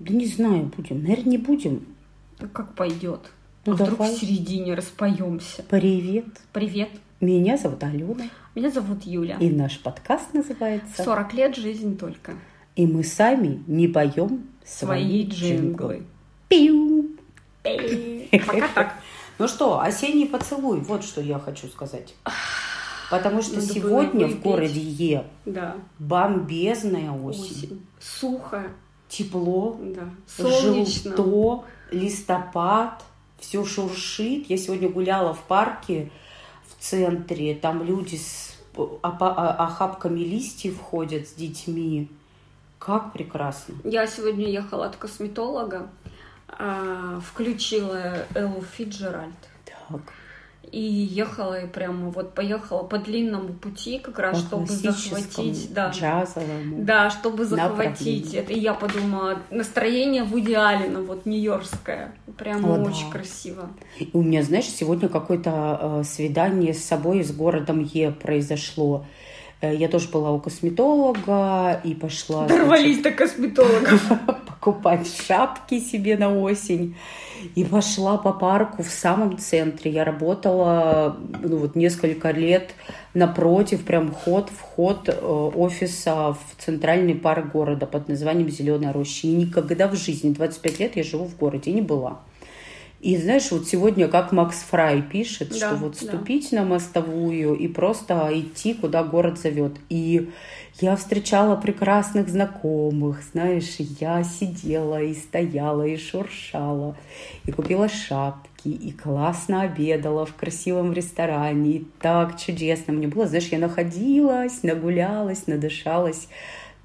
Да не знаю, будем. Наверное, не будем. Да как пойдет. Ну, а вдруг давай. в середине распоемся. Привет. Привет. Меня зовут Алена. Меня зовут Юля. И наш подкаст называется 40 лет жизнь только. И мы сами не поем свои, Свои джинглы. Пиу. Пока так. Ну что, осенний поцелуй, вот что я хочу сказать. Потому что Надо сегодня в городе Е Да. бомбезная осень. Осень. Сухо. Тепло, Да. Солнечно. желто, листопад, все шуршит. Я сегодня гуляла в парке в центре, там люди с а- охапками листьев ходят с детьми. Как прекрасно. Я сегодня ехала от косметолога, а, включила Эллу Фиджеральд. Так, И ехала, и прямо вот поехала по длинному пути, как раз, по чтобы захватить, да, джазовому. да, чтобы захватить это. И я подумала, настроение в идеале, ну вот нью-йоркское, прямо О, да. очень красиво. И у меня, знаешь, сегодня какое-то э, свидание с собой, с городом Е произошло. Э, Я тоже была у косметолога и пошла значит, Дорвались до косметологов. покупать шапки себе на осень. И пошла по парку в самом центре. Я работала ну, вот несколько лет напротив, прям ход, вход э, офиса в центральный парк города под названием Зеленая роща. И никогда в жизни, 25 лет я живу в городе, не была. И знаешь, вот сегодня, как Макс Фрай пишет, Да, что вот да. ступить на мостовую и просто идти, куда город зовет. И я встречала прекрасных знакомых, знаешь, я сидела и стояла, и шуршала, и купила шапки, и классно обедала в красивом ресторане, и так чудесно мне было. Знаешь, я находилась, нагулялась, надышалась.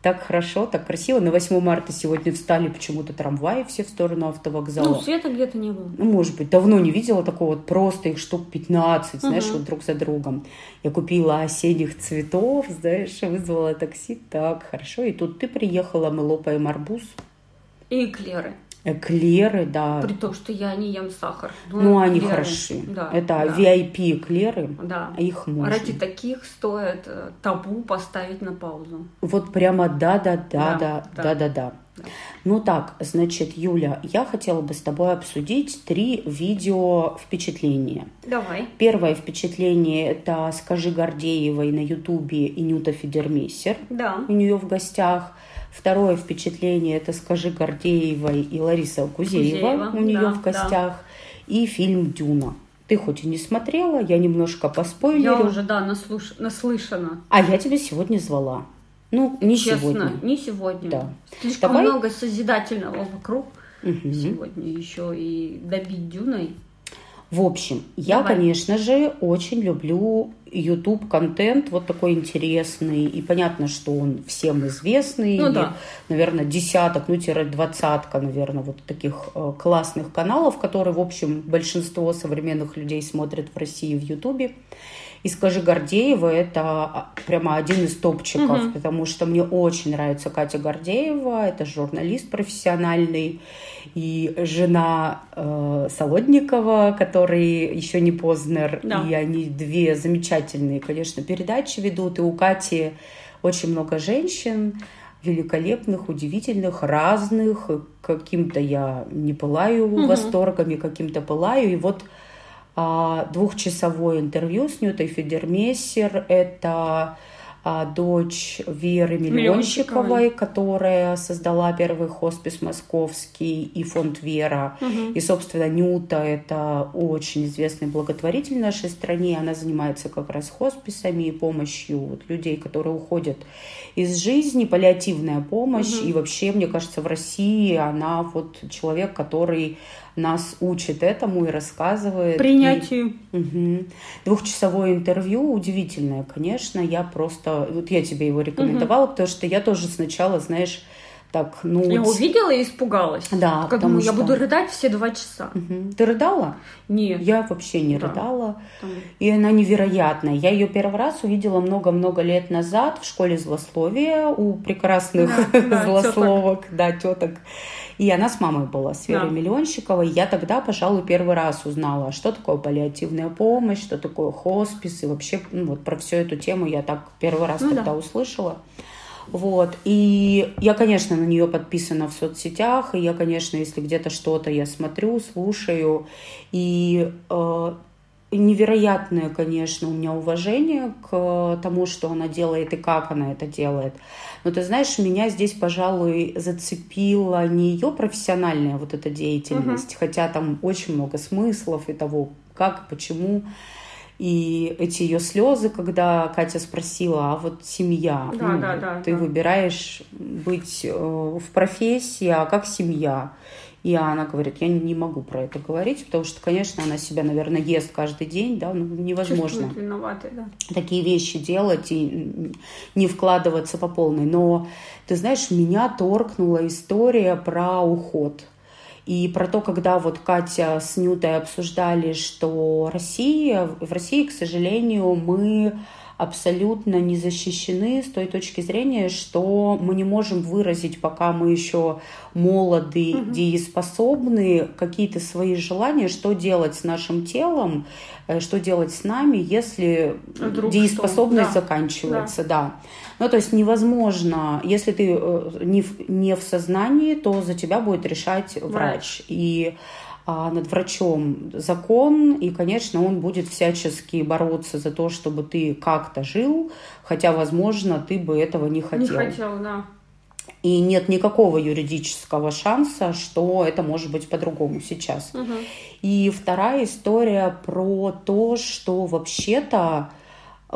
Так хорошо, так красиво. На 8 марта сегодня встали почему-то трамваи все в сторону автовокзала. Ну, света где-то не было. Ну, может быть, давно не видела такого, вот просто их штук 15, знаешь, Мгм. вот друг за другом. Я купила осенних цветов, знаешь, вызвала такси, так, хорошо. И тут ты приехала, мы лопаем арбуз, И эклеры. Эклеры, да. При том, что я не ем сахар. Но Ну, они эклеры, хороши. Да, Это да. VIP эклеры, Да. их можно. Ради таких стоит э, табу поставить на паузу. Вот прямо да-да-да, Да, да, да. да-да-да. Да. Ну так, значит, Юля, я хотела бы с тобой обсудить три видео впечатления. Давай. Первое впечатление – это «Скажи Гордеевой» на Ютубе и Нюта Федермейсер Да. у нее в гостях. Второе впечатление – это «Скажи Гордеевой» и Лариса Кузеева, Кузеева, у нее да, в гостях. И фильм «Дюна». Ты хоть и не смотрела, я немножко Я поспойлерю. уже, да, наслуш... наслышана. А я тебя сегодня звала. Ну, не Честно, сегодня. не сегодня. Да. Слишком Давай. много созидательного вокруг Мгм. сегодня. Еще и добить дюной. В общем, я, Давай. конечно же, очень люблю YouTube контент вот такой интересный. И понятно, что он всем известный. Ну И, да. Наверное, десяток, ну, тире двадцатка, наверное, вот таких э, классных каналов, которые, в общем, большинство современных людей смотрят в России в YouTube. И скажи Гордеева, это а, прямо один из топчиков, Мгм. потому что мне очень нравится Катя Гордеева, это журналист профессиональный, и жена э, Солодникова, который еще не Познер, Да. и они две замечательные, конечно, передачи ведут, и у Кати очень много женщин, великолепных, удивительных, разных. Каким-то я не пылаю Мгм. восторгами, каким-то пылаю. И вот двухчасовое интервью с Нютой Федермессер. Это а, дочь Веры Миллионщиковой, которая создала первый хоспис московский и фонд Вера. Мгм. И, собственно, Нюта – это очень известный благотворитель в нашей стране. Она занимается как раз хосписами и помощью вот людей, которые уходят из жизни, паллиативная помощь. Мгм. И вообще, мне кажется, в России она вот человек, который нас учит этому и рассказывает. Принятию. И- Мгм. Двухчасовое интервью удивительное, конечно. Я просто... Вот я тебе его рекомендовала, потому что я тоже сначала, знаешь, так, ну... Я увидела и испугалась. Да, Как потому думаю, я что- буду рыдать все два часа. Мгм. Ты рыдала? Нет. Я вообще не Да. рыдала. Там- И она невероятная. Я ее первый раз увидела много-много лет назад в школе злословия у прекрасных Да, да, злословок, да, теток. И она с мамой была, с Верой Да. Миллионщиковой. Я тогда, пожалуй, первый раз узнала, что такое паллиативная помощь, что такое хоспис. И вообще ну, вот про всю эту тему я так первый раз Ну да. тогда услышала. Вот. И я, конечно, на нее подписана в соцсетях, и я, конечно, если где-то что-то я смотрю, слушаю, и э, невероятное, конечно, у меня уважение к тому, что она делает и как она это делает. Но ты знаешь, меня здесь, пожалуй, зацепила не ее профессиональная вот эта деятельность, угу. хотя там очень много смыслов и того, как, почему. И эти ее слезы, когда Катя спросила, а вот семья, да, ну, да, да, ты да. выбираешь быть э, в профессии, а как семья? И она говорит, я не могу про это говорить, потому что, конечно, она себя, наверное, ест каждый день, да, ну, невозможно да. такие вещи делать и не вкладываться по полной. Но, ты знаешь, меня торкнула история про уход. И про то, когда вот Катя с Нютой обсуждали, что Россия, в России, к сожалению, мы абсолютно не защищены с той точки зрения, что мы не можем выразить, пока мы еще молоды, угу. дееспособны, какие-то свои желания, что делать с нашим телом, э, что делать с нами, если Вдруг дееспособность да. заканчивается, да. да. Ну, то есть невозможно, если ты э, не в, не в сознании, то за тебя будет решать врач. врач. И над врачом закон, и, конечно, он будет всячески бороться за то, чтобы ты как-то жил, хотя, возможно, ты бы этого не хотел. Не хотел, да. И нет никакого юридического шанса, что это может быть по-другому сейчас. Угу. И вторая история про то, что вообще-то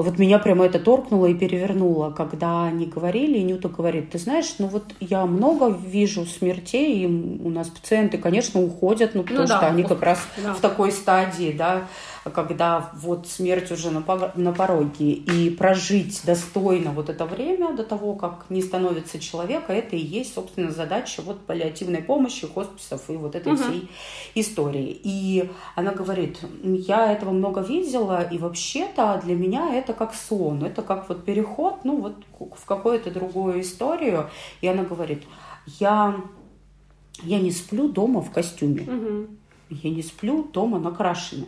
вот меня прямо это торкнуло и перевернуло, когда они говорили, и Нюта говорит, ты знаешь, ну вот я много вижу смертей, и у нас пациенты, конечно, уходят, ну потому ну, что да, они как раз да. в такой стадии, да, когда вот смерть уже на, на пороге, и прожить достойно вот это время до того, как не становится человека, это и есть, собственно, задача вот паллиативной помощи, хосписов и вот этой угу. всей истории. И она говорит, я этого много видела, и вообще-то для меня это как сон, это как вот переход, ну вот в какую-то другую историю. И она говорит, я, я не сплю дома в костюме. Угу. Я не сплю дома накрашенная.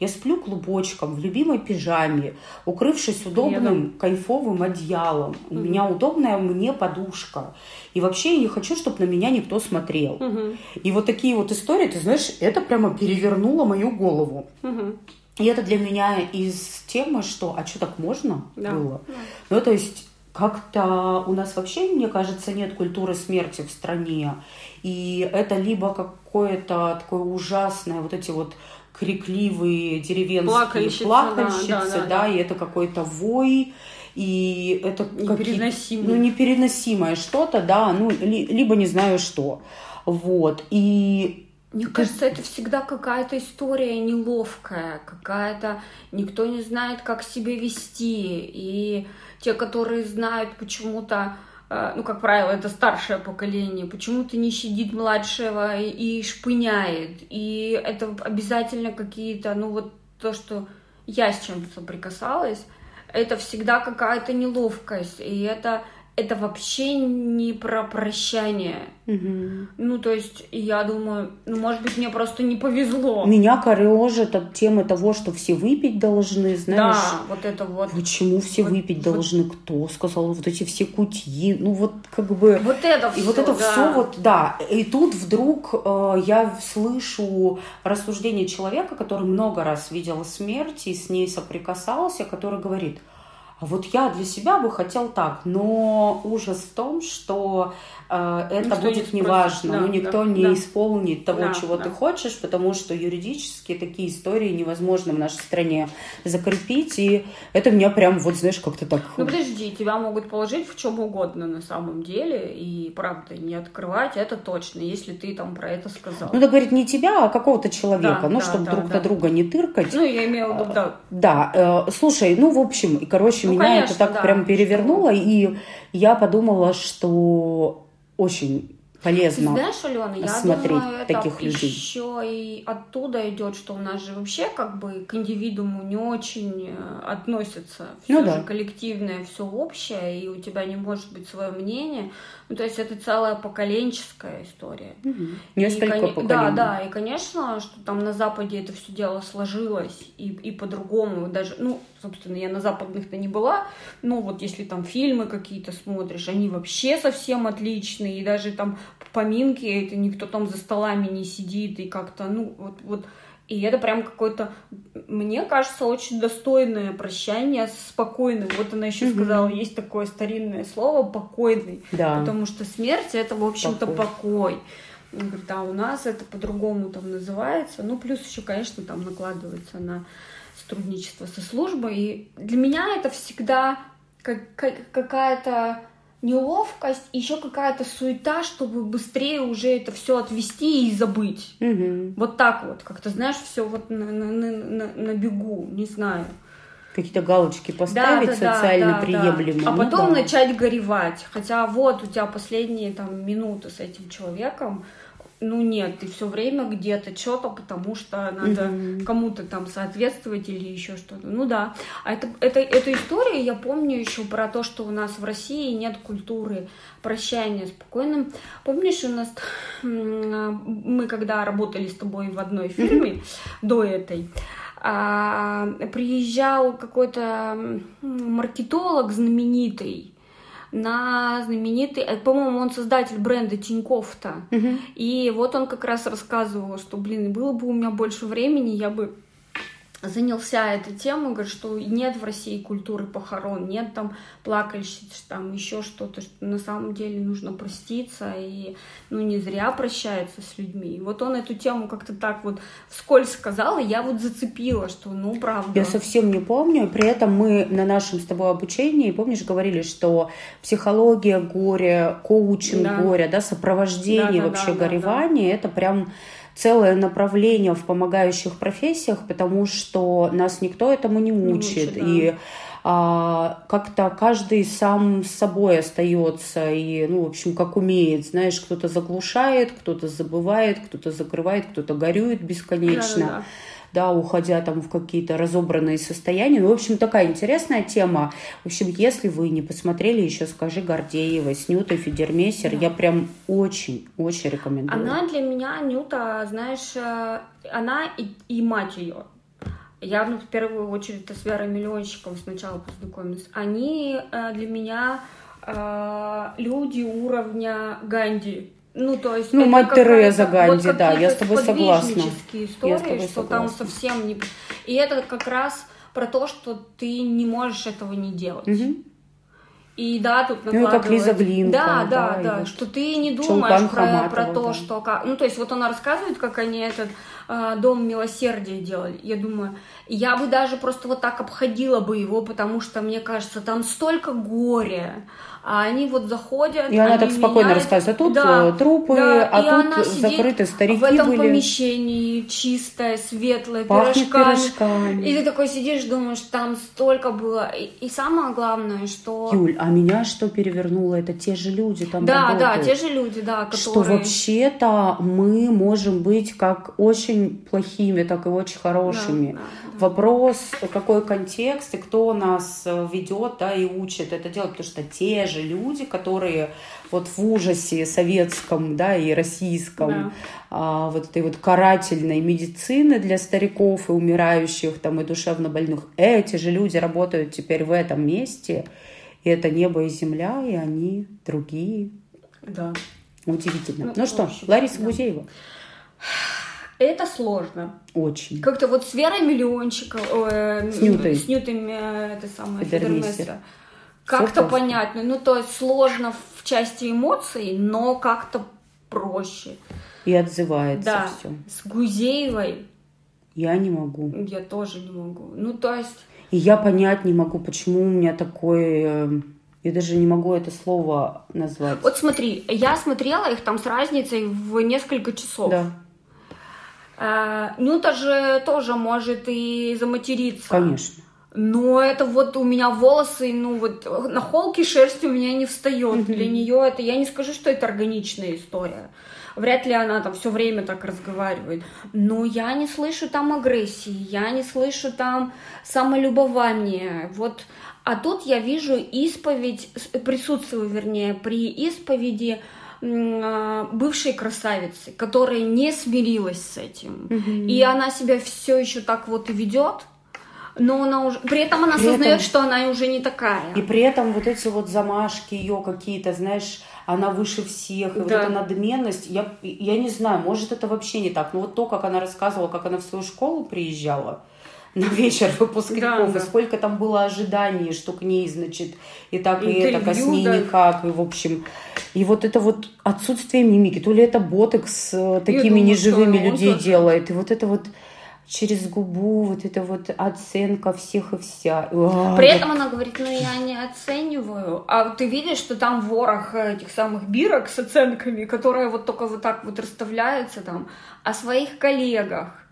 Я сплю клубочком в любимой пижаме, укрывшись удобным, Еда. кайфовым одеялом. У меня удобная мне подушка. И вообще я не хочу, чтобы на меня никто смотрел. Угу. И вот такие вот истории, ты знаешь, это прямо перевернуло мою голову. Угу. И это для меня из темы, что а что так можно да. было? Да. Ну, то есть как-то у нас вообще, мне кажется, нет культуры смерти в стране. И это либо какое-то такое ужасное, вот эти вот крикливые деревенские плакальщицы, плакальщицы да, да, да, да, и это какой-то вой, и это непереносимое. Ну, непереносимое что-то, да, ну, ли, либо не знаю что. Вот, и мне кажется, это всегда какая-то история неловкая, какая-то никто не знает, как себя вести. И те, которые знают почему-то ну, как правило, это старшее поколение, почему-то не щадит младшего и, и шпыняет. И это обязательно какие-то, ну, вот то, что я с чем-то соприкасалась, это всегда какая-то неловкость. И это это вообще не про прощание. Угу. Ну, то есть, я думаю, ну, может быть, мне просто не повезло. Меня корежит от темы того, что все выпить должны, знаешь. Да, вот это вот. Почему все вот, выпить вот, должны? Кто сказал? Вот эти все кутьи. Ну, вот как бы... Вот это все, И вот это да. все вот, да. И тут вдруг э, я слышу рассуждение человека, который много раз видел смерть и с ней соприкасался, который говорит – вот я для себя бы хотел так, но ужас в том, что э, это никто будет не неважно, да, ну никто да, не да. исполнит того, да, чего да. ты хочешь, потому что юридически такие истории невозможно в нашей стране закрепить, и это меня прям вот знаешь как-то так. Ну подожди, тебя могут положить в чем угодно на самом деле, и правда не открывать это точно, если ты там про это сказал. Ну, да говорит не тебя, а какого-то человека, да, ну да, чтобы да, друг да. на друга не тыркать. Ну я имела в виду, да. Да, э, слушай, ну в общем, и короче ну, меня конечно, это так да, прям перевернуло, и я подумала, что очень полезно Ты знаешь, Алена, я смотреть думаю, таких это людей. еще и оттуда идет, что у нас же вообще как бы к индивидууму не очень э, относятся. Все Ну же да. коллективное, все общее, и у тебя не может быть свое мнение. Ну, то есть это целая поколенческая история. И, несколько коне- поколений. Да, да, и конечно, что там на Западе это все дело сложилось и, и по-другому даже, ну, собственно, я на западных-то не была, но вот если там фильмы какие-то смотришь, они вообще совсем отличные, и даже там поминки, это никто там за столами не сидит, и как-то, ну, вот, вот, и это прям какое-то, мне кажется, очень достойное прощание спокойным. Вот она еще Мгм. сказала, есть такое старинное слово «покойный». Да. Потому что смерть это, в общем-то, Покой. покой. Говорит, да, у нас это по-другому там называется. Ну, плюс еще, конечно, там накладывается на сотрудничество со службой. И для меня это всегда как- как- какая-то неловкость, еще какая-то суета, чтобы быстрее уже это все отвести и забыть. Мгм. Вот так вот, как-то, знаешь, все вот на, на- на- на- бегу, не знаю. Какие-то галочки поставить социально приемлемо. А Ну потом да. начать горевать. Хотя вот у тебя последние там минуты с этим человеком. Ну нет, ты все время где-то что-то, потому что надо Мгм. кому-то там соответствовать или еще что-то. Ну да. А это, это, эту историю я помню еще про то, что у нас в России нет культуры прощания с покойным. Помнишь, у нас мы когда работали с тобой в одной фирме до этой, а, приезжал какой-то маркетолог знаменитый на знаменитый, э, по-моему, он создатель бренда Тинькофф-то. Мгм. И вот он как раз рассказывал, что, блин, было бы у меня больше времени, я бы занялся этой темой, говорит, что нет в России культуры похорон, нет там плакальщиц, там еще что-то, что на самом деле нужно проститься, и ну не зря прощается с людьми. И вот он эту тему как-то так вот вскользь сказал, и я вот зацепила, что ну правда. Я совсем не помню. При этом мы на нашем с тобой обучении, помнишь, говорили, что психология горя, коучинг Да. горя, да, сопровождение Да-да-да, вообще да-да. горевания, это прям целое направление в помогающих профессиях, потому что нас никто этому не Не учит. учит, да. И а, как-то каждый сам с собой остается и, ну, в общем, как умеет, знаешь, кто-то заглушает, кто-то забывает, кто-то закрывает, кто-то горюет бесконечно Да-да-да. да, уходя там в какие-то разобранные состояния. Ну, в общем, такая интересная тема. В общем, если вы не посмотрели еще «Скажи Гордеева» с Нютой Федермессер, Да. я прям очень-очень рекомендую. Она для меня, Нюта, знаешь, э, она и, и мать ее. Я ну, в первую очередь с Верой Миллионщиком сначала познакомилась. Они э, для меня э, люди уровня Ганди. Ну, то есть Ну, мать Тереза вот Ганди, да, я с тобой согласна. сподвижнические Я с истории, тобой что там согласна. совсем не... И это как раз про то, что ты не можешь этого не делать. Мгм. И да, тут Ну, и как Лиза Глинка, Да, да, да, да, вот что ты не думаешь про, про то, да. что как... Ну, то есть вот она рассказывает, как они этот э, дом милосердия делали. Я думаю, я бы даже просто вот так обходила бы его, потому что, мне кажется, там столько горя. А они вот заходят... И она так спокойно меняют- рассказывает. А тут Да, э, трупы, да, а она тут сидит закрыты старики в этом были. помещении чистое, светлое, Пахнет пирожками. пирожками. И ты такой сидишь, думаешь, там столько было. И, и самое главное, что... Юль, а меня что перевернуло? Это те же люди там Да, да, работают. те же люди, да, которые... Что вообще-то мы можем быть как очень плохими, так и очень хорошими. Да, да. Вопрос, какой контекст и кто нас э, ведет, да, и учит это делать, потому что те же люди, которые вот в ужасе советском, да, и российском, Да. а, вот этой вот карательной медицины для стариков и умирающих, там, и душевно больных, эти же люди работают теперь в этом месте, и это небо и земля, и они другие. Да. Удивительно. Ну, Ну, что, очень, Лариса да. Гузеева? Это сложно. Очень. Как-то вот с Верой Миллиончиком, э, С Нютой. с Нютой, э, это самое, Федермейстер. Федермейстер. Как-то понятно. Ну, то есть сложно в части эмоций, но как-то проще. И отзывается Да, все. с Гузеевой Я не могу. я тоже не могу. Ну, то есть, И я понять не могу, почему у меня такой... э, Я даже не могу это слово назвать. вот смотри, я смотрела их там с разницей в несколько часов. Да, Нюта же тоже может и заматериться. конечно. но это вот у меня волосы, ну вот на холке шерсть у меня не встает. Mm-hmm. Для нее это, я не скажу, что это органичная история. Вряд ли она там все время так разговаривает. Но я не слышу там агрессии, я не слышу там самолюбования. Вот а тут я вижу исповедь, присутствую, вернее, при исповеди бывшей красавицы, которая не смирилась с этим. Mm-hmm. И она себя все еще так вот и ведет, но она уже при этом она при осознает, этом... что она уже не такая. И при этом вот эти вот замашки ее какие-то, знаешь, она выше всех, и да. вот эта надменность, я, я не знаю, может это вообще не так, но вот то, как она рассказывала, как она в свою школу приезжала, на вечер выпускников, да, и сколько там было ожиданий, что к ней, значит, и так, Интервью, и это, а с ней да. никак, и в общем. И вот это вот отсутствие мимики, то ли это ботекс э, такими думаю, неживыми людей делает, и вот это вот через губу, вот это вот оценка всех и вся. При этом она говорит, ну я не оцениваю. А ты видишь, что там ворох этих самых бирок с оценками, которые вот только вот так вот расставляются там, о своих коллегах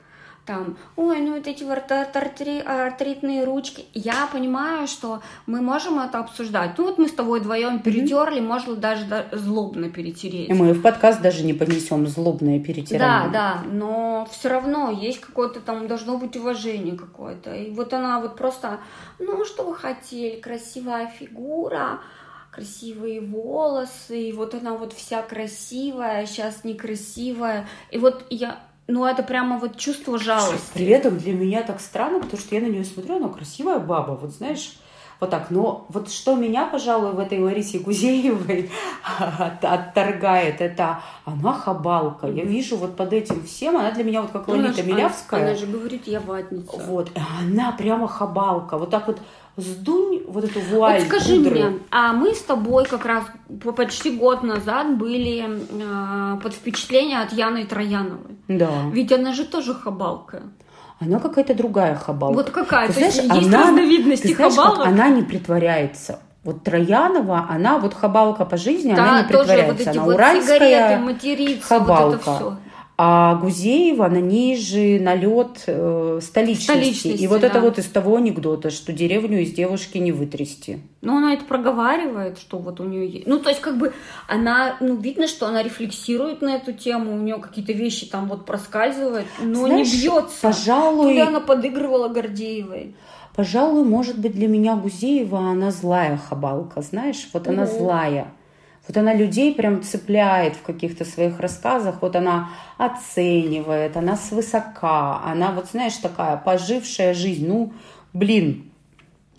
там, ой, ну вот эти артритные ручки. Я понимаю, что мы можем это обсуждать. Ну вот мы с тобой вдвоем перетерли, mm-hmm. можно даже злобно перетереть. И мы в подкаст даже не понесем злобное перетирание. Да, да, но все равно есть какое-то там, должно быть уважение какое-то. И вот она вот просто, ну что вы хотели, красивая фигура, красивые волосы, и вот она вот вся красивая, сейчас некрасивая. И вот я ну, это прямо вот чувство жалости. При этом для меня так странно, потому что я на нее смотрю, она красивая баба, вот знаешь, вот так. Но вот что меня, пожалуй, в этой Ларисе Гузеевой отторгает, это она хабалка. Я вижу вот под этим всем, она для меня вот как Лолита Милявская. Она же говорит, я ватница. Вот, она прямо хабалка. Вот так вот сдунь вот эту вуаль вот скажи пудры. мне, а мы с тобой как раз почти год назад были э, под впечатлением от Яны Трояновой. Да. Ведь она же тоже хабалка. Она какая-то другая хабалка. Вот какая? Ты знаешь, есть она, разновидности ты знаешь, хабалок? она не притворяется. Вот Троянова, она вот хабалка по жизни, да, она не притворяется. Вот эти она вот уральская сигареты, материться, хабалка. Вот это все. А Гузеева на ней же налет э, столичности. столичности. И вот да. это вот из того анекдота, что деревню из девушки не вытрясти. Ну, она это проговаривает, что вот у нее есть. Ну, то есть, как бы она, ну, видно, что она рефлексирует на эту тему, у нее какие-то вещи там вот проскальзывают, но Знаешь, не бьется. Пожалуй. Туда она подыгрывала Гордеевой. Пожалуй, может быть, для меня Гузеева она злая хабалка, знаешь, вот она угу. злая. Вот она людей прям цепляет в каких-то своих рассказах, вот она оценивает, она свысока, она вот, знаешь, такая пожившая жизнь. Ну, блин,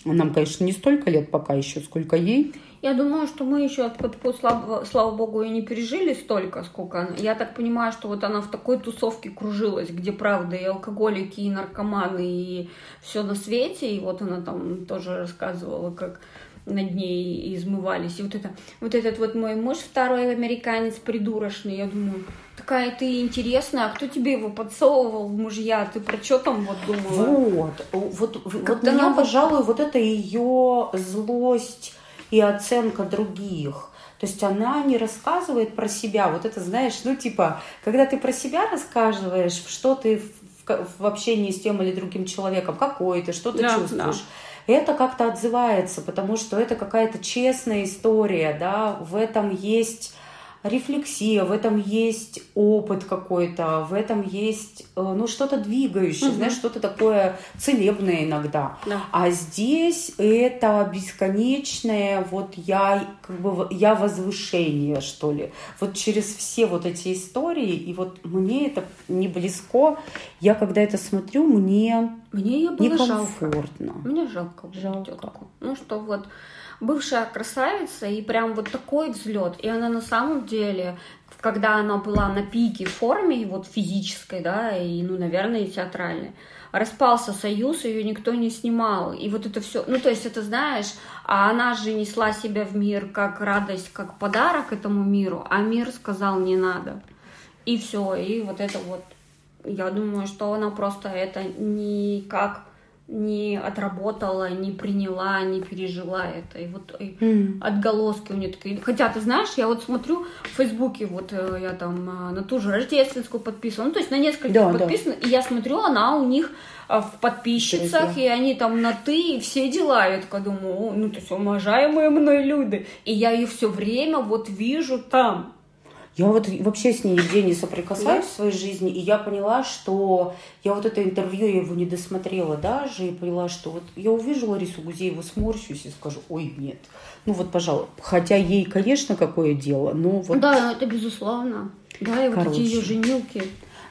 нам, конечно, не столько лет пока еще, сколько ей. Я думаю, что мы еще, слава, слава богу, и не пережили столько, сколько она. Я так понимаю, что вот она в такой тусовке кружилась, где, правда, и алкоголики, и наркоманы, и все на свете. И вот она там тоже рассказывала, как над ней измывались. И вот это, вот этот вот мой муж второй американец придурочный, я думаю, такая ты интересная, а кто тебе его подсовывал в мужья? Ты про что там вот думала? Вот, вот, вот меня, она... пожалуй, вот это ее злость и оценка других. То есть она не рассказывает про себя. Вот это, знаешь, ну типа, когда ты про себя рассказываешь, что ты в, в общении с тем или другим человеком, какой ты, что ты да, чувствуешь. Да это как-то отзывается, потому что это какая-то честная история, да, в этом есть рефлексия, в этом есть опыт какой-то, в этом есть э, ну что-то двигающее, угу. знаешь, что-то такое целебное иногда. Да. А здесь это бесконечное вот я как бы я возвышение что ли. Вот через все вот эти истории и вот мне это не близко. Я когда это смотрю, мне мне ее было некомфортно. жалко. Мне жалко. Жалко. Тетку. Ну что вот бывшая красавица, и прям вот такой взлет. И она на самом деле, когда она была на пике форме, вот физической, да, и, ну, наверное, и театральной, распался союз, ее никто не снимал. И вот это все, ну, то есть это, знаешь, а она же несла себя в мир как радость, как подарок этому миру, а мир сказал не надо. И все, и вот это вот, я думаю, что она просто это не как не отработала, не приняла, не пережила это. И вот и mm. отголоски у нее такие. Хотя, ты знаешь, я вот смотрю в Фейсбуке, вот э, я там э, на ту же рождественскую подписана, ну, то есть на несколько да, подписана, да. и я смотрю, она у них э, в подписчицах, и они там на ты, и все дела. Я такая думаю, ну, то есть уважаемые мной люди. И я ее все время вот вижу там. Я вот вообще с ней нигде не соприкасаюсь в своей жизни, и я поняла, что я вот это интервью, я его не досмотрела даже, и поняла, что вот я увижу Ларису Гузееву, сморщусь и скажу, ой, нет. Ну вот, пожалуй, хотя ей, конечно, какое дело, но вот... Да, это безусловно. Да, и Короче. вот эти ее женилки.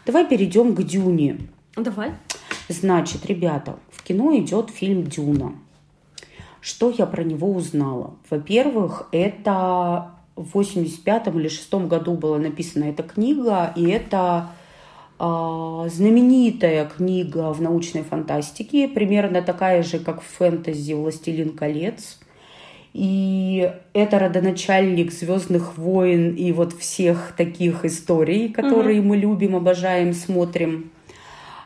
Давай перейдем к Дюне. Давай. Значит, ребята, в кино идет фильм «Дюна». Что я про него узнала? Во-первых, это в 85 или 6 году была написана эта книга, и это э, знаменитая книга в научной фантастике, примерно такая же, как в фэнтези «Властелин колец». И это родоначальник Звездных войн и вот всех таких историй, которые угу. мы любим, обожаем, смотрим.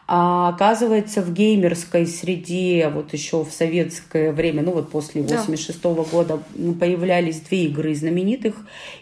А оказывается, в геймерской среде, вот еще в советское время, ну вот после 86 -го года, появлялись две игры знаменитых.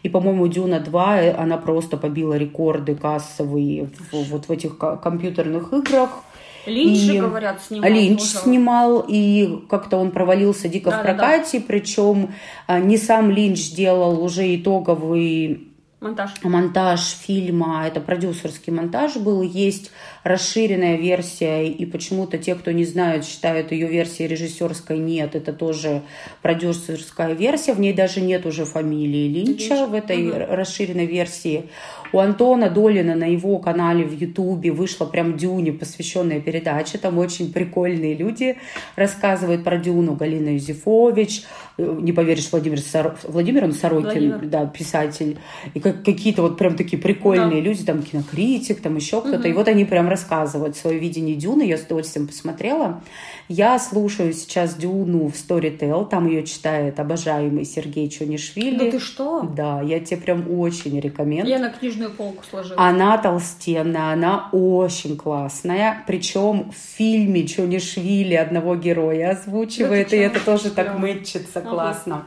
И, по-моему, Дюна 2, э, она просто побила рекорды кассовые в, вот в этих компьютерных играх. Линч, и говорят, снимал. Линч тоже. снимал, и как-то он провалился дико да, в прокате, да, да. причем а, не сам Линч делал уже итоговый Монтаж. Монтаж фильма, это продюсерский монтаж был, есть расширенная версия, и почему-то те, кто не знают, считают ее версией режиссерской, нет, это тоже продюсерская версия, в ней даже нет уже фамилии Линча Линч. в этой угу. расширенной версии. У Антона Долина на его канале в Ютубе вышла прям Дюне посвященная передача. Там очень прикольные люди рассказывают про Дюну. Галина Юзефович, э, не поверишь, Владимир, Сор... Владимир он Сорокин, Владимир. да, писатель. И как, какие-то вот прям такие прикольные да. люди, там кинокритик, там еще кто-то. Угу. И вот они прям рассказывают свое видение Дюны. Я с удовольствием посмотрела. Я слушаю сейчас Дюну в Storytel. Там ее читает обожаемый Сергей Чонишвили. Да ты что? Да, я тебе прям очень рекомендую. Я на книжную полку сложила. Она толстенная, она очень классная. Причем в фильме Чонишвили одного героя озвучивает, это и это тоже так мэтчится ага. классно.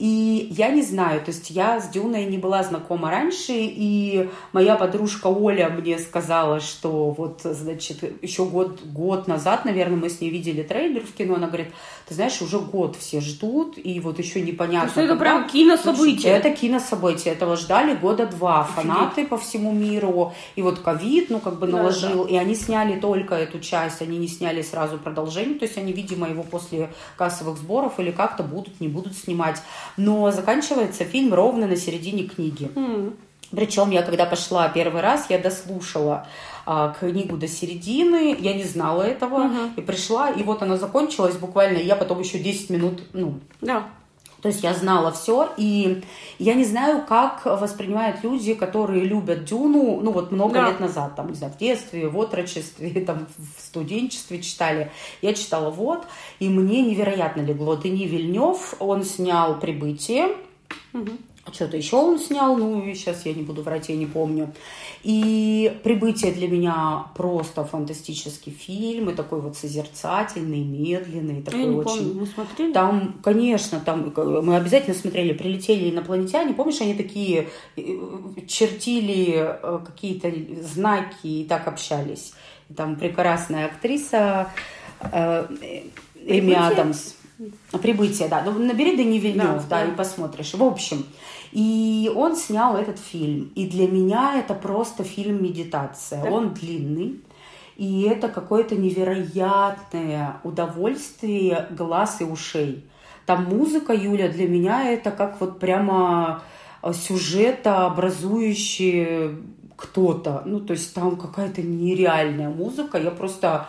И я не знаю, то есть я с Дюной не была знакома раньше, и моя подружка Оля мне сказала, что вот, значит, еще год, год назад, наверное, мы с ней видели трейлер в кино, она говорит, ты знаешь, уже год все ждут, и вот еще непонятно. То есть это прям кинособытие. Это кинособытие, этого ждали года два фанаты по всему миру, и вот ковид, ну, как бы наложил, да, да. и они сняли только эту часть, они не сняли сразу продолжение, то есть они, видимо, его после кассовых сборов или как-то будут, не будут снимать но заканчивается фильм ровно на середине книги. Mm. Причем я, когда пошла первый раз, я дослушала а, книгу до середины, я не знала этого, uh-huh. и пришла, и вот она закончилась буквально, я потом еще 10 минут, ну, да. То есть я знала все, и я не знаю, как воспринимают люди, которые любят Дюну, ну вот много да. лет назад, там, не знаю, в детстве, в отрочестве, там, в студенчестве читали. Я читала вот, и мне невероятно легло. Дени Вильнев, он снял «Прибытие», угу. Что-то еще он снял, ну, и сейчас я не буду врать, я не помню. И «Прибытие» для меня просто фантастический фильм, и такой вот созерцательный, медленный, такой я не очень... Помню, мы смотрели? Там, конечно, там мы обязательно смотрели «Прилетели инопланетяне», помнишь, они такие э, чертили э, какие-то знаки и так общались. Там прекрасная актриса э, Эми Адамс. Прибытие, да. Ну, набери Дани Вильнев, да, да, да, и посмотришь. В общем, и он снял этот фильм. И для меня это просто фильм-медитация. Да. Он длинный. И это какое-то невероятное удовольствие глаз и ушей. Там музыка, Юля, для меня это как вот прямо сюжета образующий кто-то. Ну, то есть там какая-то нереальная музыка. Я просто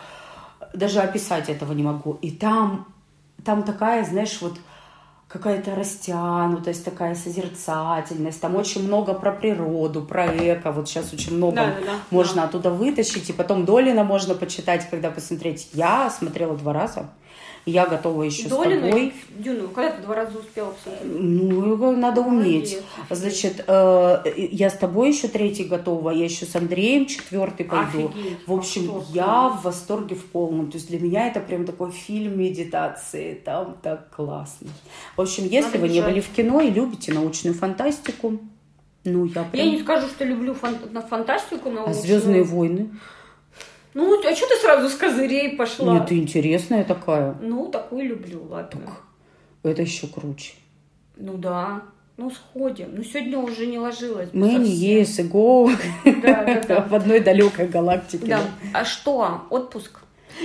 даже описать этого не могу. И там там такая, знаешь, вот какая-то растянутость, такая созерцательность, там очень много про природу, про эко, вот сейчас очень много да, да, да, можно да. оттуда вытащить, и потом Долина можно почитать, когда посмотреть. Я смотрела два раза, Я готова еще Долину с тобой. Дюну. Когда ты два раза успела посмотреть? Ну, надо уметь. Молодец. Значит, э, я с тобой еще третий готова, я еще с Андреем четвертый пойду. Офигеть, В общем, восторг, я в восторге в полном. То есть для меня это прям такой фильм медитации. Там так классно. В общем, если Надо вы не бежать. были в кино и любите научную фантастику, ну, я Я прям... не скажу, что люблю фан- фантастику, но... А Звездные войны? Ну, а что ты сразу с козырей пошла? Нет, ты интересная такая. Ну, такую люблю, ладно. Это еще круче. Ну да. Ну, сходим. Ну, сегодня уже не ложилось. бы Мы не и go Да, да, да. в одной далекой галактике. Да. А что? Отпуск?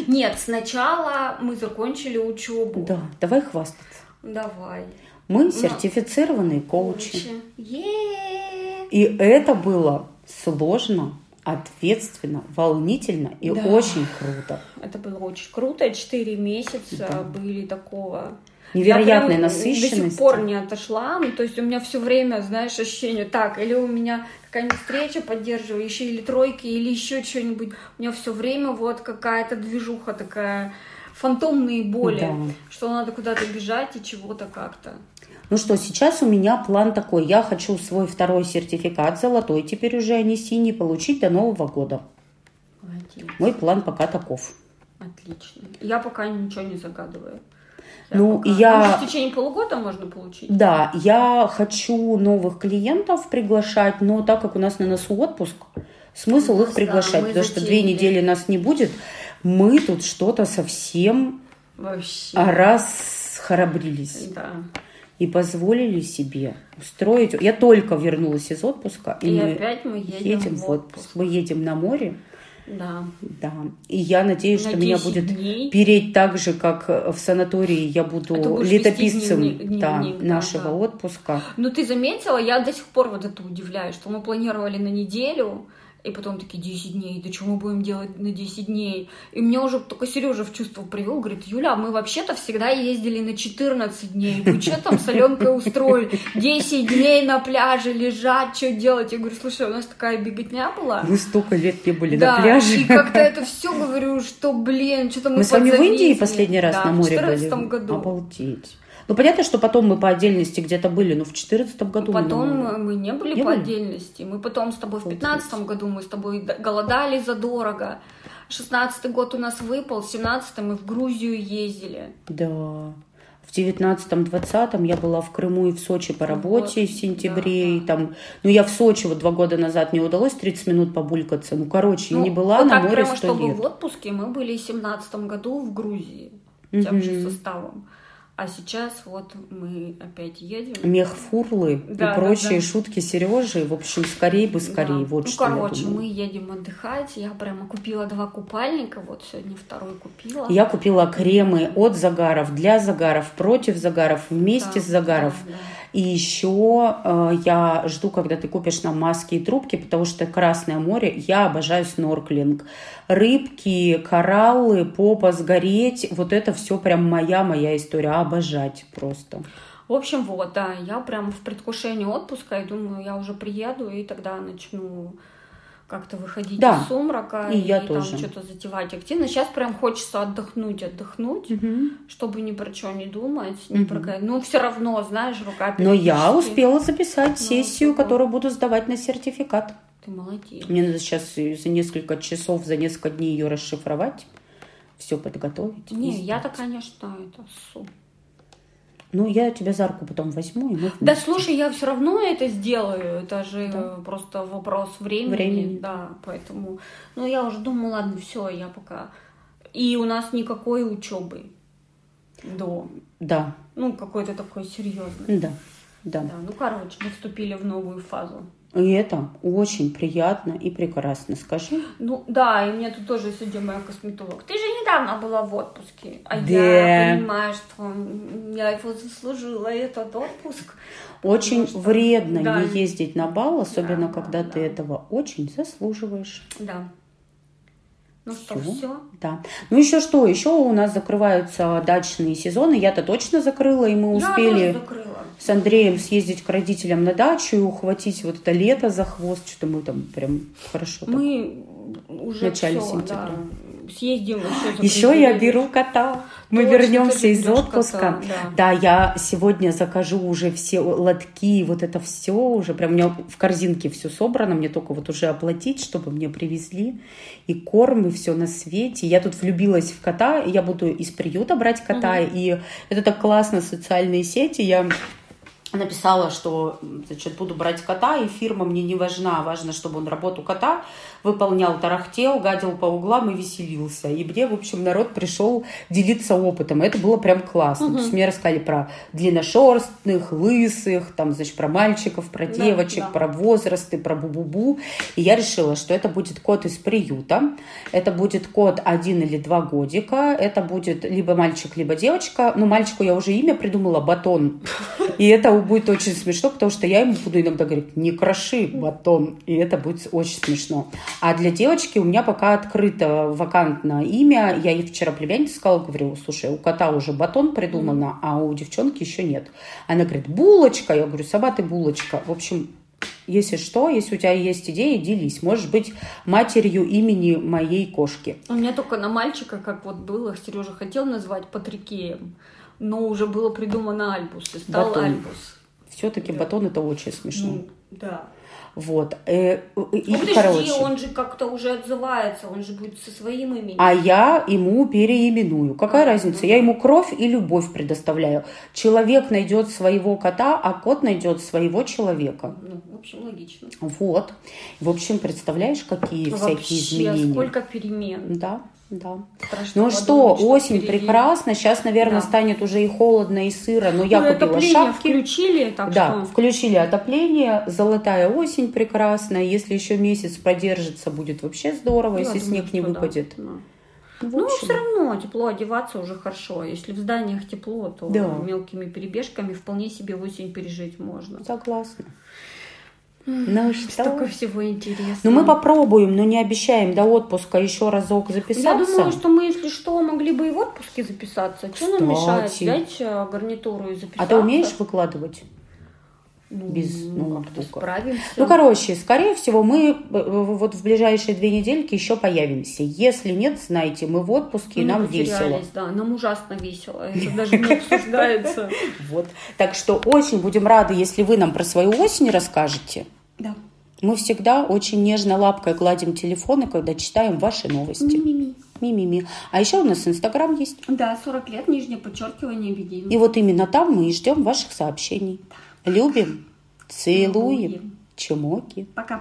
Нет, сначала мы закончили учебу. Да, давай хвастаться. Давай. Мы сертифицированные коучи. И это было сложно, ответственно, волнительно и Да. очень круто. Это было очень круто. Четыре месяца Да. были такого... Невероятной Я прям До сих пор не отошла. Ну, то есть у меня все время, знаешь, ощущение, так, или у меня какая-нибудь встреча поддерживающая, или тройки, или еще что-нибудь. У меня все время вот какая-то движуха такая, фантомные боли, Да. что надо куда-то бежать и чего-то как-то. Ну что, сейчас у меня план такой. Я хочу свой второй сертификат, золотой теперь уже, а не синий, получить до Нового года. Молодец. Мой план пока таков. Отлично. Я пока ничего не загадываю. Ну, пока- я- Может, в течение полугода можно получить? Да, я хочу новых клиентов приглашать, но так как у нас на носу отпуск, смысл Ну, их да, приглашать, мы потому что две затеяли. недели нас не будет. Мы тут что-то совсем Вообще. расхрабрились Да. И позволили себе устроить. Я только вернулась из отпуска, и, И, мы опять мы едем, едем в отпуск. Мы едем на море, Да. да. И я надеюсь, На что меня 10 будет дней. переть так же, как в санатории. Я буду А будешь вести летописцем дневник- да, дневник, да, нашего да. отпуска. Ну, ты заметила, я до сих пор вот это удивляюсь, что мы планировали на неделю, и потом такие 10 дней, да что мы будем делать на 10 дней? И меня уже только Сережа в чувство привел, говорит, Юля, мы вообще-то всегда ездили на 14 дней, вы что там с Аленкой устроили? 10 дней на пляже лежать, что делать? Я говорю, слушай, у нас такая беготня была. Вы столько лет не были да, на пляже. и как-то это все говорю, что, блин, что-то мы Мы с вами в Индии последний раз Да, на море в были? 14 году. Обалдеть. Ну, понятно, что потом мы по отдельности где-то были, но в 2014 году мы Потом море. мы не были Не по были? отдельности. Мы потом с тобой в Обалдеть. 15 году мы с тобой голодали задорого. 16 год у нас выпал, 17 мы в Грузию ездили. Да. В девятнадцатом, двадцатом я была в Крыму и в Сочи по работе Вот, в сентябре. да, И там, ну, я в Сочи вот два года назад не удалось 30 минут побулькаться. Ну, короче, Ну, не была вот на море прямо, сто чтобы лет. в отпуске мы были в 17 году в Грузии тем же Мгм. составом. А сейчас вот мы опять едем. Мехфурлы Да, и прочие да. шутки Сережи. В общем, скорее бы скорее. Да. Вот ну, что короче, мы едем отдыхать. Я прямо купила два купальника. Вот сегодня второй купила. Я купила кремы от загаров, для загаров, против загаров, вместе Да, с загаров. да, да. И еще э, я жду, когда ты купишь нам маски и трубки, потому что Красное море, я обожаю снорклинг. Рыбки, кораллы, попа сгореть, вот это все прям моя-моя история, обожать просто. В общем, вот, да, я прям в предвкушении отпуска и думаю, я уже приеду и тогда начну как-то выходить Да, из сумрака и я там тоже. что-то затевать активно. Сейчас прям хочется отдохнуть, отдохнуть, чтобы ни про что не думать, ни про Мгм. какая- Ну, все равно, знаешь, рука Но я успела записать Ну, сессию, супер. которую буду сдавать на сертификат. Ты молодец. Мне надо сейчас за несколько часов, за несколько дней ее расшифровать, все подготовить. Не, и я-то, конечно, это су. Ну, я тебя за руку потом возьму, и мы Да слушай, я все равно это сделаю. Это же Да. просто вопрос времени. Времени. Да, поэтому. Ну, я уже думаю, ладно, все, я пока. И у нас никакой учебы до. Да, Ну, какой-то такой серьезный. да, да. Да, ну, короче, мы вступили в новую фазу. И это очень приятно и прекрасно. Скажи. Ну, да, и мне тут тоже сегодня моя косметолог. Ты же недавно была в отпуске. А Да. я понимаю, что я его заслужила, этот отпуск. Очень что- вредно да. не ездить на бал, особенно Да, когда да, ты да. этого очень заслуживаешь. Да. Ну что, все? Да. Ну еще что? Еще у нас закрываются дачные сезоны. Я-то точно закрыла, и мы успели Я тоже закрыла. С Андреем съездить к родителям на дачу и ухватить вот это лето за хвост. Что-то мы там прям хорошо. Мы уже начале всё, сентября. да, съездим еще. Еще я беру кота. Мы Точно, вернемся из отпуска. кота, да. я сегодня закажу уже все лотки, вот это все уже. Прям у меня в корзинке все собрано. Мне только вот уже оплатить, чтобы мне привезли. И корм, и все на свете. Я тут влюбилась в кота. Я буду из приюта брать кота. Мгм. И это так классно, социальные сети. Я написала, что значит, буду брать кота, и фирма мне не важна, важно, чтобы он работу кота выполнял, тарахтел, гадил по углам и веселился. И мне, в общем, народ пришел делиться опытом. Это было прям классно. Мгм. То есть мне рассказали про длинношерстных, лысых, там, значит, про мальчиков, про Да, девочек, да. про возрасты, про бу-бу-бу. И я решила, что это будет кот из приюта, это будет кот один или два годика, это будет либо мальчик, либо девочка. Ну, мальчику я уже имя придумала, Батон. И это будет очень смешно, потому что я ему буду иногда говорить, не кроши, Батон. И это будет очень смешно. А для девочки у меня пока открыто вакантное имя. Я ей вчера племяннице сказала, говорю, слушай, у кота уже Батон придумано, а у девчонки еще нет. Она говорит, булочка. Я говорю, сама ты булочка. В общем, если что, если у тебя есть идеи, делись. Можешь быть матерью имени моей кошки. У меня только на мальчика, как вот было, Сережа хотел назвать Патрикеем, но уже было придумано Альбус, и стал Батон. Альбус. Все-таки Да. батон это очень смешно. Ну, да. Вот. Э, И, Ну, подожди, короче. он же как-то уже отзывается, он же будет со своим именем. А я ему переименую. Какая А, разница? ну Я ему кровь и любовь предоставляю. Человек найдет своего кота, а кот найдет своего человека. Ну, в общем, логично. Вот. В общем, представляешь, какие всякие Вообще, изменения? сколько перемен. Да, да. Страшно Ну что, осень впереди. прекрасна. Сейчас, наверное, Да. станет уже и холодно, и сыро. Но я Ну, купила шапки. включили, так да, что... включили отопление, золотая осень прекрасная. Если еще месяц продержится, будет вообще здорово, Я если думаю, снег не выпадет. да. Ну, в Ну, все равно тепло одеваться уже хорошо. Если в зданиях тепло, то Да. мелкими перебежками вполне себе осень пережить можно. согласна. Ну что? Столько всего интересного. Ну мы попробуем, но не обещаем до отпуска еще разок записаться. Я думаю, что мы, если что, могли бы и в отпуске записаться. Что нам мешает взять э, гарнитуру и записаться? А ты умеешь выкладывать? Ну, без ну, справимся. Ну, короче, скорее всего, мы э, вот в ближайшие две недельки еще появимся. Если нет, знайте, мы в отпуске, Мы и нам весело. Да, нам ужасно весело. Это даже не обсуждается. Вот. Так что очень будем рады, если вы нам про свою осень расскажете. Да. Мы всегда очень нежно лапкой гладим телефоны, когда читаем ваши новости. Ми-ми-ми. Ми-ми-ми. А еще у нас Инстаграм есть. Да, 40 лет, нижнее подчеркивание, видим. И вот именно там мы и ждем ваших сообщений. Любим, целуем, Целуем. чмоки. Пока.